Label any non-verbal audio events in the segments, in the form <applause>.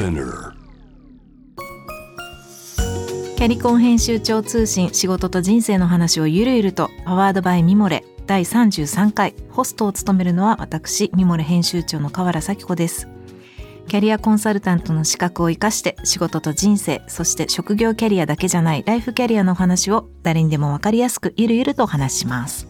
Spinner キャリコン編集長通信仕事と人生の話をゆるゆるとパワードバイミモレ第33回ホストを務めるのは私ミモレ編集長の河原咲子です。キャリアコンサルタントの資格を生かして仕事と人生そして職業キャリアだけじゃないライフキャリアの話を誰にでもわかりやすくゆるゆるとお話します。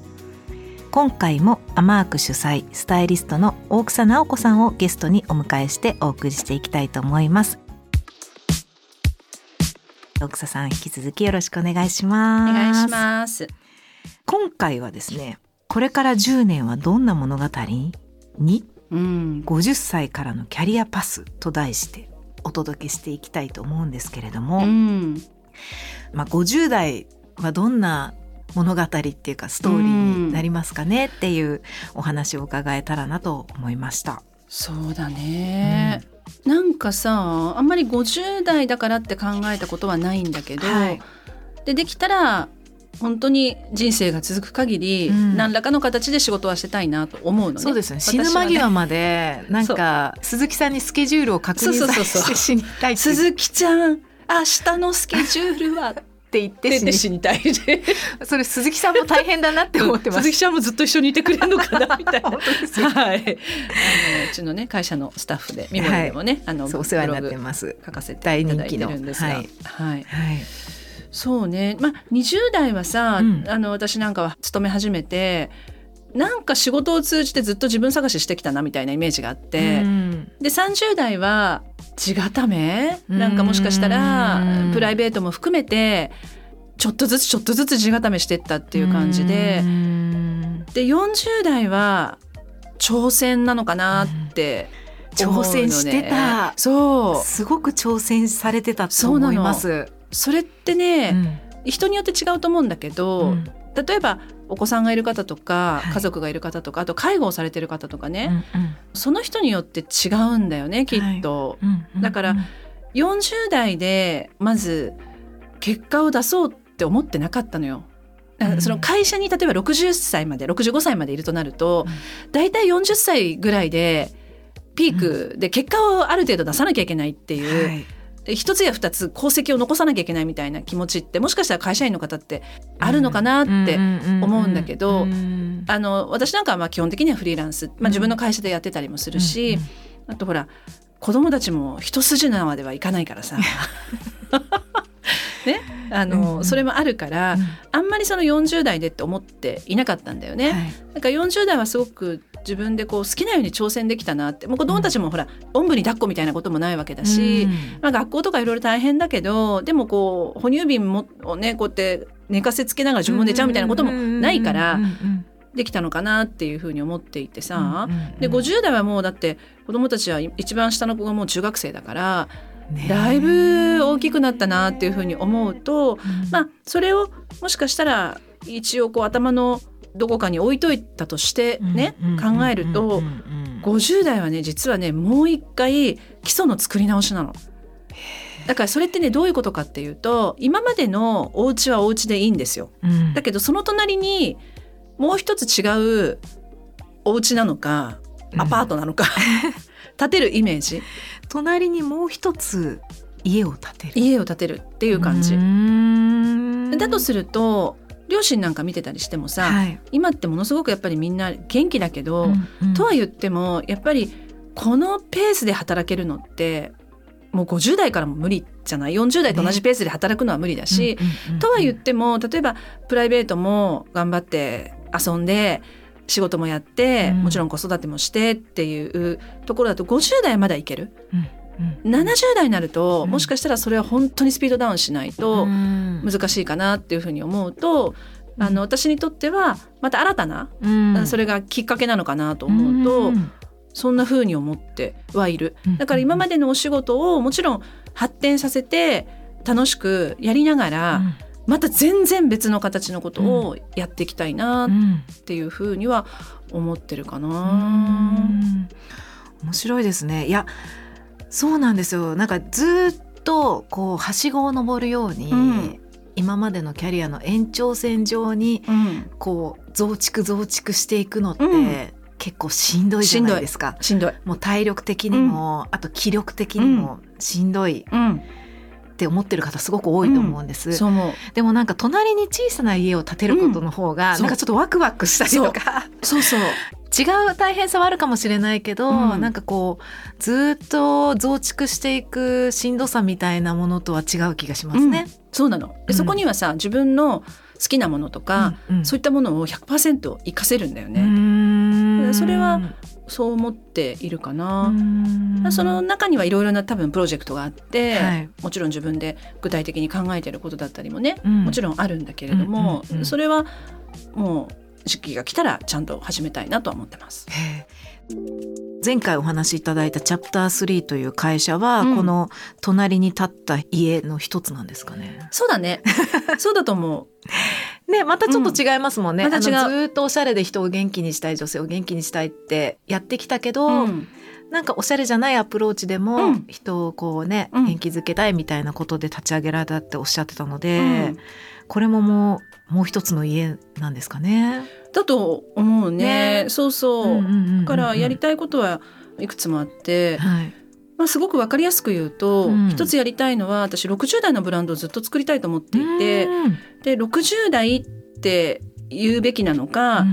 今回もアマーク主催スタイリストの大草直子さんをゲストにお迎えしてお送りしていきたいと思います。大草さん引き続きよろしくお願いしおます。願いします。今回はですねこれから10年はどんな物語？に？うん、50歳からのキャリアパスと題してお届けしていきたいと思うんですけれども、うん、まあ、50代はどんな物語っていうかストーリーになりますかねっていうお話を伺えたらなと思いました。そうだね。なんかさ、あんまり50代だからって考えたことはないんだけど、はい。でできたら本当に人生が続く限り、うん。何らかの形で仕事はしてたいなと思うのね。そうですね。死ぬ間際までなんか鈴木さんにスケジュールを確認そうそうさそうそう。せて死にたい鈴木ちゃん、明日のスケジュールはって言って死にたいで。<laughs> それ鈴木さんも大変だなって思ってます鈴木ちゃんもずっと一緒にいてくれるのかなみたいな。<laughs> はい。あのうちのね会社のスタッフで、ミモリでもね、あのそうお世話になってます。書かせていただいてるんですが、大はいはいはい。そうね。まあ20代はさ、うんあの私なんかは勤め始めて。なんか仕事を通じてずっと自分探ししてきたなみたいなイメージがあって、うんで30代は地固めうん。なんかもしかしたらうんプライベートも含めてちょっとずつちょっとずつ地固めしてったっていう感じで。うん。で40代は挑戦なのかなって挑戦してた。そう。すごく挑戦されてたと思います。それってね、うん。人によって違うと思うんだけど、うん例えばお子さんがいる方とか、はい。家族がいる方とかあと介護をされてる方とかね、うんその人によって違うんだよねきっと。うんうんだから40代でまず結果を出そうって思ってなかったのよ。その会社に例えば60歳まで65歳までいるとなると、だいたい40歳ぐらいでピークで結果をある程度出さなきゃいけないっていう、はい一つや二つ功績を残さなきゃいけないみたいな気持ちってもしかしたら会社員の方ってあるのかなって思うんだけどうんあの私なんかはまあ基本的にはフリーランス、まあ、自分の会社でやってたりもするし、あとほら子供たちも一筋縄ではいかないからさ。<laughs> ね、あの、うんうん。それもあるから、うん。あんまりその40代でって思っていなかったんだよね。はい。なんか40代はすごく自分でこう好きなように挑戦できたなって。もう子供たちもほら、おんぶに抱っこみたいなこともないわけだし、うん。まあ、学校とかいろいろ大変だけどでもこう哺乳瓶もをねこうやって寝かせつけながら自分も寝ちゃうみたいなこともないからうんうんできたのかなっていうふうに思っていてさ、うんうんうん。で50代はもうだって子供たちは一番下の子がもう中学生だからねだいぶ大きくなったなっていうふうに思うと、うん。まあそれをもしかしたら一応こう頭のどこかに置いといたとしてね、うんうんうんうん。考えると、うんうん50代はね実はねもう一回基礎の作り直しなの。だからそれってねどういうことかっていうと今までのお家はお家でいいんですよ。うん。だけどその隣にもう一つ違うお家なのかアパートなのか、<laughs> 建てるイメージ。隣にもう一つ家を建てる。家を建てるっていう感じ。ん。だとすると両親なんか見てたりしてもさ、はい。今ってものすごくやっぱりみんな元気だけど、うんうん。とは言ってもやっぱりこのペースで働けるのってもう50代からも無理じゃない？40代と同じペースで働くのは無理だし、うんうんうんとは言っても例えばプライベートも頑張って遊んで仕事もやって、うん。もちろん子育てもしてっていうところだと50代はまだいける？うんうん。70代になると、うん。もしかしたらそれは本当にスピードダウンしないとうん。難しいかなっていうふうに思うと、あの私にとってはまた新たな、うん。それがきっかけなのかなと思うと、んそんな風に思ってはいる。うん。だから今までのお仕事をもちろん発展させて楽しくやりながら、また全然別の形のことをやっていきたいなっうんていう風には思ってるかうな。ん。面白いですね。いやそうなんですよ。なんかずっとこうはしごを登るように、うん。今までのキャリアの延長線上にうん。こう増築増築していくのって、うん。結構しんどいじゃないですか。しんどい。もう体力的にも、あと気力的にもしんどいうん。って思ってる方すごく多いと思うんです、そう思う。でもなんか隣に小さな家を建てることの方が、うん。なんかちょっとワクワクしたりとか。そうそう違う大変さはあるかもしれないけど、うん。なんかこうずっと増築していくしんどさみたいなものとは違う気がしますね。そうなの。うん。でそこにはさ自分の好きなものとか、うんうん。そういったものを100%活かせるんだようね、それはそう思っているかうな、その中にはいろいろな多分プロジェクトがあって、はい。もちろん自分で具体的に考えてることだったりもね、うん。もちろんあるんだけれども、うんうんうん。それはもう時期が来たらちゃんと始めたいなとは思ってます。前回お話しいただいたチャプター3という会社は、うん。この隣に立った家の一つなんですかね。そうだね。<laughs> そうだと思う。ねまたちょっと違いますもんね。うん。また違う。あのずーっとおしゃれで人を元気にしたい女性を元気にしたいってやってきたけど、うんなんかおしゃれじゃないアプローチでも、うん。人をこうね、うん。元気づけたいみたいなことで立ち上げられたっておっしゃってたので、うん。これももうもう一つの家なんですかね。だと思うね。ね。そうそう,、んんんんん。だからやりたいことはいくつもあって、はい。まあ、すごく分かりやすく言うと、うん。一つやりたいのは私60代のブランドをずっと作りたいと思っていてうん。で60代って言うべきなのか、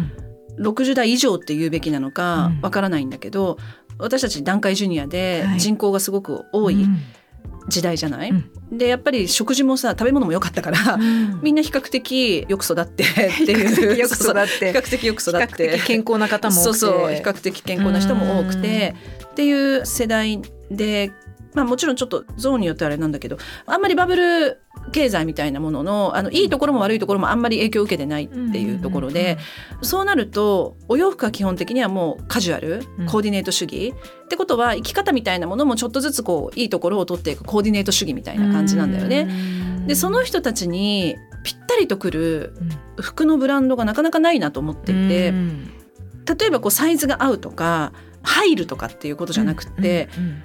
60代以上って言うべきなのかうん。わからないんだけど、私たち団塊ジュニアではい。人口がすごく多いうん。時代じゃない、うん。でやっぱり食事もさ食べ物も良かったから、うん。みんな比較的よく育ってっていう。<laughs> よく育って。比較的よく育って。的健康な方も多くて。そうそう比較的健康な人も多くて。っていう世代で、まあ、もちろんちょっとゾーンによってはあれなんだけどあんまりバブル経済みたいなもののあのいいところも悪いところもあんまり影響を受けてないっていうところで、そうなるとお洋服は基本的にはもうカジュアルうん。コーディネート主義、ってことは生き方みたいなものもちょっとずつこういいところを取っていくコーディネート主義みたいな感じなんだよね。でその人たちにぴったりとくる服のブランドがなかなかないなと思っていて、うん。例えばこうサイズが合うとか入るとかっていうことじゃなくって、うんうん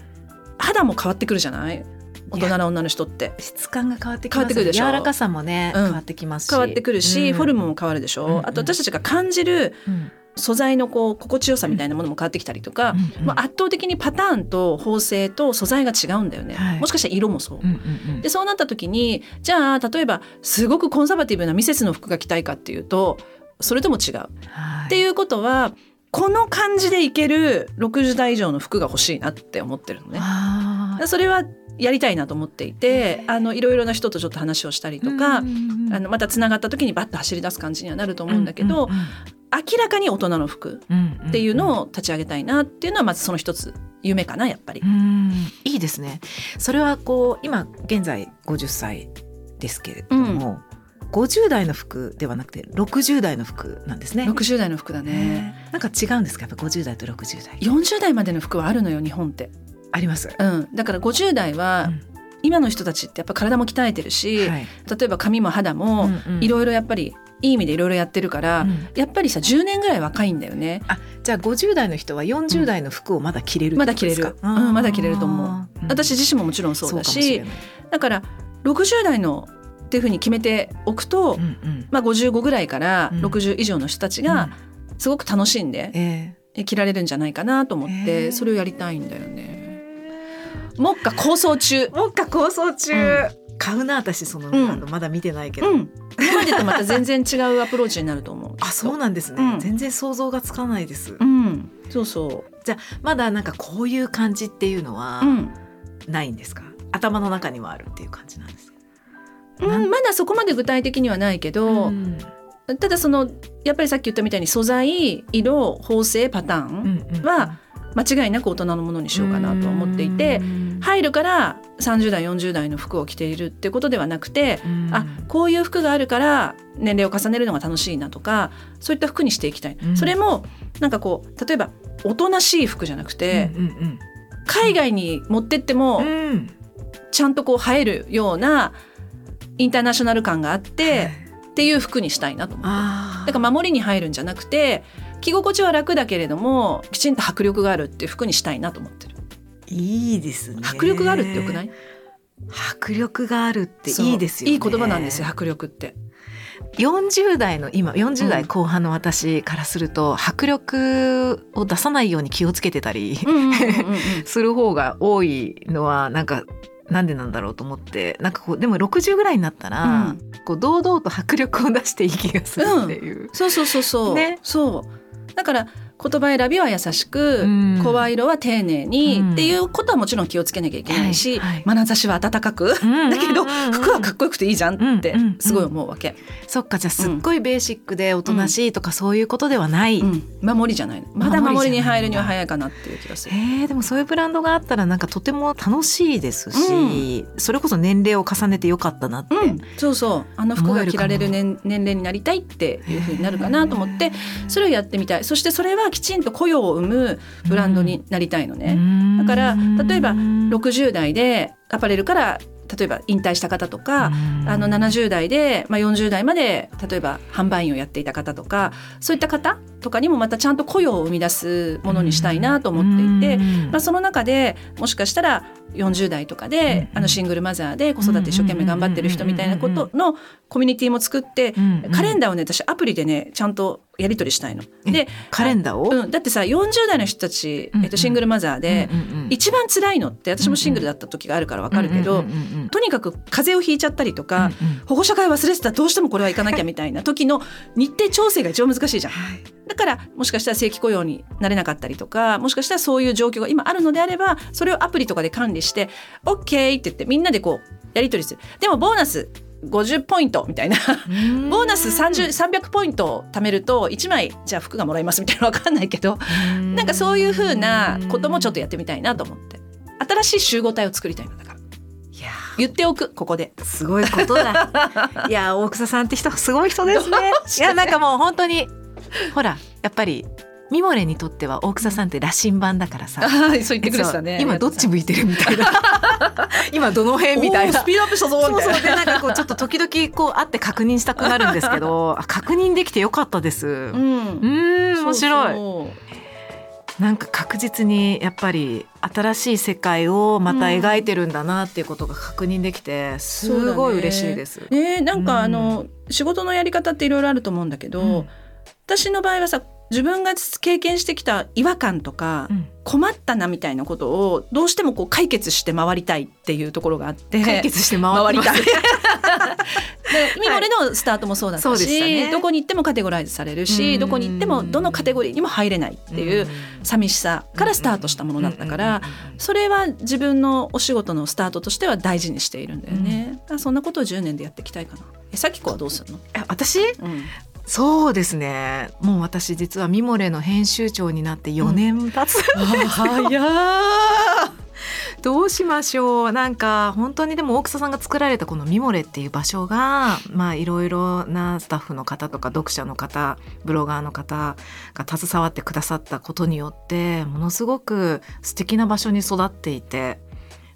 肌も変わってくるじゃない？大人の女の人って。質感が変わってきます変わってくるでしょ？柔らかさもね、うん変わってきますし。変わってくるし、うん。フォルムも変わるでしょ、うん。うんあと私たちが感じるうん。素材のこう心地よさみたいなものも変わってきたりとか、うん。うん。まあ、圧倒的にパターンと縫製と素材が違うんだよね、はい。もしかしたら色もそう。うんうんうん。でそうなった時にじゃあ例えばすごくコンサバティブなミセスの服が着たいかっていうとそれとも違う。はい。っていうことはこの感じでいける60代以上の服が欲しいなって思ってるのね。それはやりたいなと思っていてあのいろいろな人とちょっと話をしたりとか、うんうんうんあのまたつながった時にバッと走り出す感じにはなると思うんだけど、うんうん明らかに大人の服うんうんっていうのを立ち上げたいなっていうのはまずその一つ夢かなやっぱり。う。ん。いいですね。それはこう今現在50歳ですけれども、50代の服ではなくて60代の服なんですね。60代の服だね。ねなんか違うんですか？やっぱ50代と60代40代までの服はあるのよ日本って。あります？うん、だから50代は、今の人たちってやっぱ体も鍛えてるし、はい。例えば髪も肌もいろいろやっぱりいい意味でいろいろやってるから、うん。やっぱりさ10年ぐらい若いんだよね。あじゃあ50代の人は40代の服をまだ着れるまだ着れる。うんまだ着れると思う。私自身ももちろんそうだしだから60代のっていうふうに決めておくと、うんうん。まあ、55ぐらいからうん。60以上の人たちがすごく楽しんでええ。着られるんじゃないかなと思っへてーそれをやりたいんだよね。目下構想中。もっか構想中、う買うな私その、うん。まだ見てないけど、うん、今までとまた全然違うアプローチになると思う。<laughs> あそうなんですね、うん。全然想像がつかないです、うん、そうそまだなんかこういう感じっていうのはう。うん、ないんですか、頭の中にはあるっていう感じなんですか？うん、まだそこまで具体的にはないけど、ん。ただそのやっぱりさっき言ったみたいに素材色縫製パターンうんうんは間違いなく大人のものにしようかなとは思っていてうん。入るから30代40代の服を着ているってことではなくてうん。あこういう服があるから年齢を重ねるのが楽しいなとかそういった服にしていきたい、うん。それもなんかこう例えばおとなしい服じゃなくて、うんうん海外に持ってってもうんうん。ちゃんとこう映えるようなインターナショナル感があって、っていう服にしたいなと思って。だから守りに入るんじゃなくて着心地は楽だけれどもきちんと迫力があるっていう服にしたいなと思ってる。いいですね。迫力があるってよくない？迫力があるっていいですよね。いい言葉なんですよ迫力って。40代の今40代後半の私からすると、迫力を出さないように気をつけてたり、うんうんうんうん。<laughs> する方が多いのはなんかなんでなんだろうと思ってなんかこうでも60ぐらいになったら、うん。こう堂々と迫力を出していい気がするっていう。そうそうそうそう、ね。そう。だから言葉選びは優しく、うん。声色は丁寧に、うん。っていうことはもちろん気をつけなきゃいけないし、眼差しは温かく、だけど服はかっこよくていいじゃんってすごい思うわけ、そっかじゃあすっごいベーシックでおとなしいとかそういうことではない。うん。守りじゃない。のまだ守りに入るには早いかなっていう気がする。えー、でもそういうブランドがあったらなんかとても楽しいですし、それこそ年齢を重ねてよかったなって、うん、そうそう。あの服が着られる年年齢になりたいっていうふうになるかなと思ってそれをやってみたい。そしてそれはきちんと雇用を生むブランドになりたいのね。だから例えば60代でアパレルから例えば引退した方とか、あの70代で、まあ、40代まで例えば販売員をやっていた方とかそういった方とかにもまたちゃんと雇用を生み出すものにしたいなと思っていて、まあ、その中でもしかしたら40代とかで、あのシングルマザーで子育て一生懸命頑張ってる人みたいなことのコミュニティも作って、カレンダーをね私アプリでねちゃんとやり取りしたいの。でカレンダーを、うん、だってさ40代の人たち、えっと、シングルマザーで、一番辛いのって私もシングルだった時があるからわかるけど、とにかく風邪をひいちゃったりとか、保護者会忘れてたどうしてもこれは行かなきゃみたいな時の日程調整が一番難しいじゃん。だからもしかしたら正規雇用になれなかったりとかもしかしたらそういう状況が今あるのであればそれをアプリとかで管理して OK って言ってみんなでこうやり取りする。でもボーナス50ポイントみたいな。ボーナス30300ポイントを貯めると1枚じゃあ服がもらえますみたいなの分かんないけどなんかそういうふうなこともちょっとやってみたいなと思って。新しい集合体を作りたいのだから。いや言っておくここで。すごいことだ。<laughs> いや大草さんって人すごい人ですね。いやなんかもう本当にほらやっぱりミモレにとっては大草さんって羅針盤だからさ。あ <laughs> そう言ってくれてたね。そう今どっち向いてるみたいな。<laughs> 今どの辺みたいな。スピードアップしたぞそうみたいな。そうでなんかこうちょっと時々こう会って確認したくなるんですけど <laughs> あ確認できてよかったです。ううんーん面白い。そうなんか確実にやっぱり新しい世界をまた描いてるんだなっていうことが確認できてすごい嬉しいです。そうねなんか、うん。あの仕事のやり方っていろいろあると思うんだけど、うん私の場合はさ自分が経験してきた違和感とか、うん。困ったなみたいなことをどうしてもこう解決して回りたいっていうところがあって解決して回りたい。<laughs> でミモレのスタートもそうだったし、したね。どこに行ってもカテゴライズされるし、うん。どこに行ってもどのカテゴリーにも入れないっていう寂しさからスタートしたものだったから、それは自分のお仕事のスタートとしては大事にしているんだよね。だからそんなことを10年でやっていきたいかな。え、さきこはどうするの？え私？うん、そうですね。もう私実はミモレの編集長になって4年経つ、早どうしましょう。なんか本当にでも大草さんが作られたこのミモレっていう場所がまあいろいろなスタッフの方とか読者の方ブロガーの方が携わってくださったことによってものすごく素敵な場所に育っていて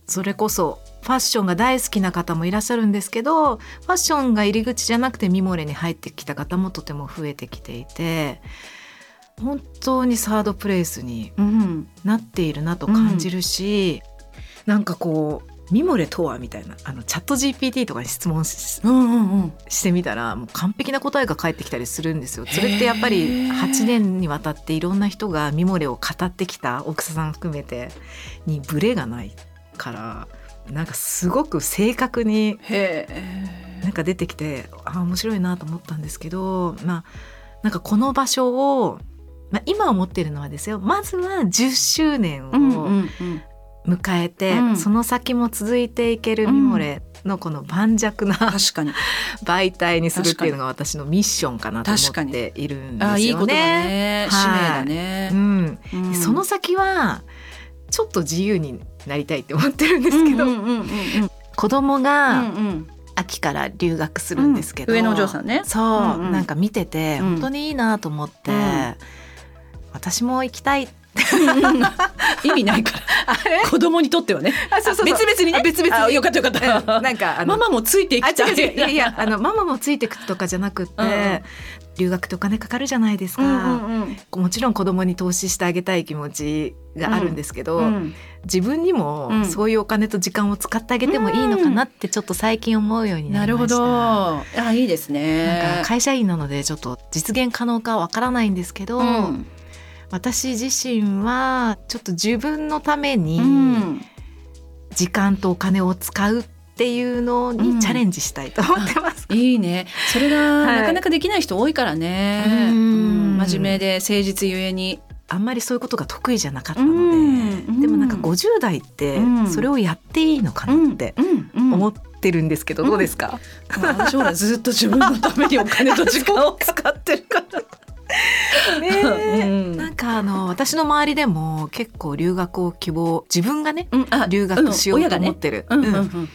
それこそファッションが大好きな方もいらっしゃるんですけどファッションが入り口じゃなくてミモレに入ってきた方もとても増えてきていて本当にサードプレイスにうん、なっているなと感じるし、なんかこうミモレとはみたいなあのチャット GPT とかに質問しうんうんうん。してみたらもう完璧な答えが返ってきたりするんですよ。それってやっぱへりー8年にわたっていろんな人がミモレを語ってきた奥さん含めてにブレがないからなんかすごく正確にへなんか出てきてあ面白いなと思ったんですけどまあなんかこの場所を、まあ、今思っているのはですよまずは10周年をうんうんうん。迎えて、うんその先も続いていけるミモレのこの盤石な確かに。<laughs> 媒体にするっていうのが私のミッションかなと思確かにっているんですよね。あいいことだね。使命だうね。ん、うんその先はちょっと自由になりたいって思ってるんですけど、うんうんうんうん子供うがんうん。秋から留学するんですけど、うん。上のお嬢さんね。そう、うんうん。なんか見ててうん。本当にいいなと思って、うん。私も行きたい <laughs> 意味ないから。<laughs> 子供にとってはね。あそうそう別々にね。別々に。あよかったよかった、うん。なんかママもついていあきたい。いやいやあのママもついてくとかじゃなくって、うん留学ってお金かかるじゃないですか、うんうんもちろん子供に投資してあげたい気持ちがあるんですけど、うんうん。自分にもうん。そういうお金と時間を使ってあげてもいいのかなってちょっと最近思うようにななるほりました。ど。あいいですなんねか会社員なのでちょっと実現可能かわからないんですけど、うん。私自身はちょっと自分のためうにん。時間とお金を使うっていうのうんにチャレンジしたいと思ってます。いいね。それがはい。なかなかできない人多いからね、うん。うん。真面目で誠実ゆえに。あんまりそういうことが得意じゃなかったので、うん。でもなんか50代ってうん。それをやっていいのかなって思ってるんですけど、うん。どうですか、まあ私ほらずっと自分のためにお金と時間を使ってるから。ねえ。うん。なんかあの私の周りでも結構留学を希望自分がねうん。あ留学しようと思っる。てる、うん。うん。うん。うん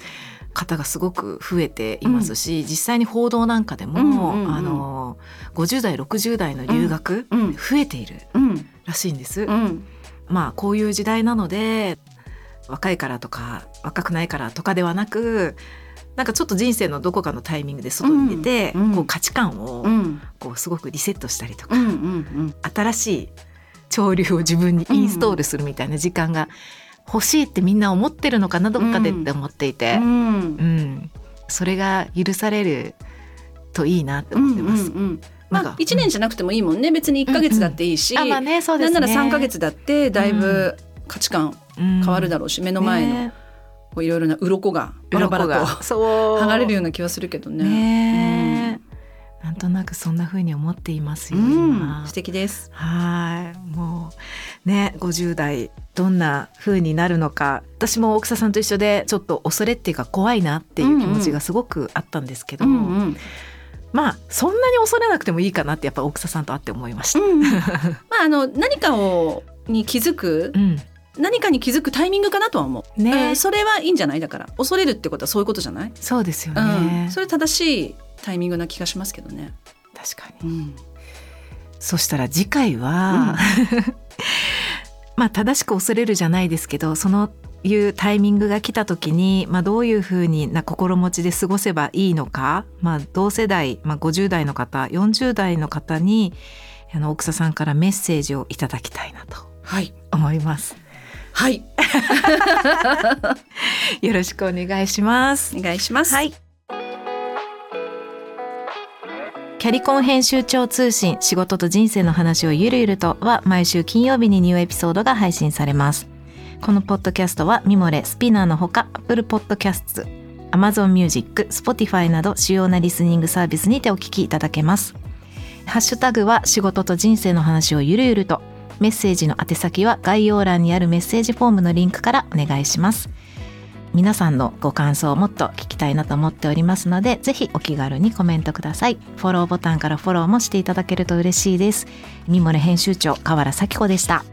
方がすごく増えていますし、実際に報道なんかでも、うんうんうん。あの50代60代の留学、うん。増えているうん。らしいんです。うん。まあこういう時代なので若いからとか若くないからとかではなくなんかちょっと人生のどこかのタイミングで外に出て、うんうん。こう価値観をうん。こうすごくリセットしたりとか、うんうん。新しい潮流を自分にインストールするみたいな時間が欲しいってみんな思ってるのかなどっかでって思っていて、うん。うん。それが許されるといいなって思ってます。うんうんうん。まあ一年じゃなくてもいいもんね。別に一ヶ月だっていいし、あまあねそうですね。なんなら三ヶ月だってだいぶ価値観変変わるだろうし、目の前のこういろいろな鱗がバラバラとそう。剥がれるような気はするけどね。ね。えなんとなくそんな風に思っていますよ、うん。今。素敵です。はい。もうね50代どんな風になるのか。私も奥佐さんと一緒でちょっと恐れっていうか怖いなっていう気持ちがすごくあったんですけど、うんうん。まあそんなに恐れなくてもいいかなってやっぱ奥佐さんと会って思いました。うん、まああの何かをに気づくうん。何かに気づくタイミングかなとは思う。ね。えーそれはいいんじゃない？だから恐れるってことはそういうことじゃない、そうですようねん、。それ正しいタイミングな気がしますけどね。確かにうんそしたら次回は、<laughs> まあ正しく恐れるじゃないですけどそのいうタイミングが来た時に、まあ、どういうふうにな心持ちで過ごせばいいのか、まあ、同世代、まあ、50代の方40代の方にあの奥佐さんからメッセージをいただきたいなとはい思います。はい <laughs> よろしくお願いします。お願いします。はい。キャリコン編集長通信仕事と人生の話をゆるゆるとは毎週金曜日にニューエピソードが配信されます。このポッドキャストはミモレ、スピナーのほか Apple Podcasts、Amazon Music、Spotify など主要なリスニングサービスにてお聞きいただけます。ハッシュタグは仕事と人生の話をゆるゆるとメッセージの宛先は概要欄にあるメッセージフォームのリンクからお願いします。皆さんのご感想をもっと聞きたいなと思っておりますのでぜひお気軽にコメントください。フォローボタンからフォローもしていただけると嬉しいです。ミモレ編集長河原咲子でした。